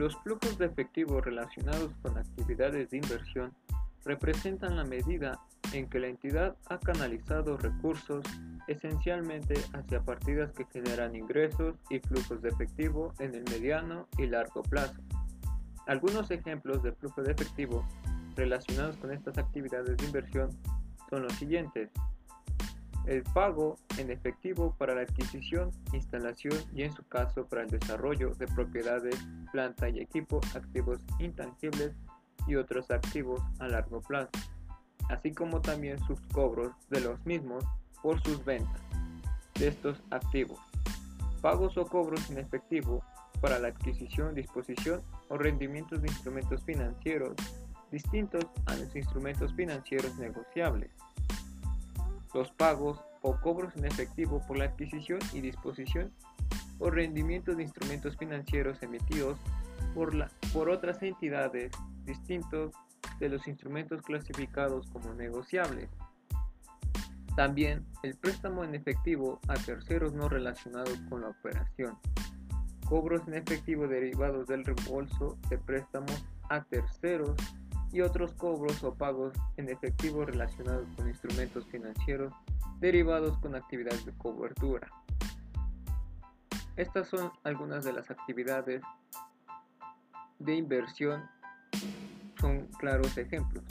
Los flujos de efectivo relacionados con actividades de inversión representan la medida en que la entidad ha canalizado recursos esencialmente hacia partidas que generan ingresos y flujos de efectivo en el mediano y largo plazo. Algunos ejemplos de flujo de efectivo relacionados con estas actividades de inversión son los siguientes. El pago en efectivo para la adquisición, instalación y en su caso para el desarrollo de propiedades, planta y equipo, activos intangibles y otros activos a largo plazo, así como también sus cobros de los mismos por sus ventas de estos activos. Pagos o cobros en efectivo para la adquisición, disposición o rendimientos de instrumentos financieros distintos a los instrumentos financieros negociables. Los pagos o cobros en efectivo por la adquisición y disposición o rendimientos de instrumentos financieros emitidos por, la, por otras entidades distintos de los instrumentos clasificados como negociables. También el préstamo en efectivo a terceros no relacionados con la operación. Cobros en efectivo derivados del reembolso de préstamos a terceros y otros cobros o pagos en efectivo relacionados con instrumentos financieros derivados con actividades de cobertura. Estas son algunas de las actividades de inversión, son claros ejemplos.